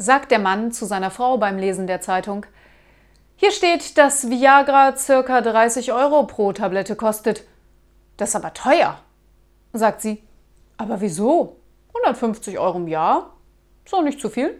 sagt der Mann zu seiner Frau beim Lesen der Zeitung. Hier steht, dass Viagra ca. 30 Euro pro Tablette kostet. Das ist aber teuer, sagt sie. Aber wieso? 150 Euro im Jahr? So nicht zu viel.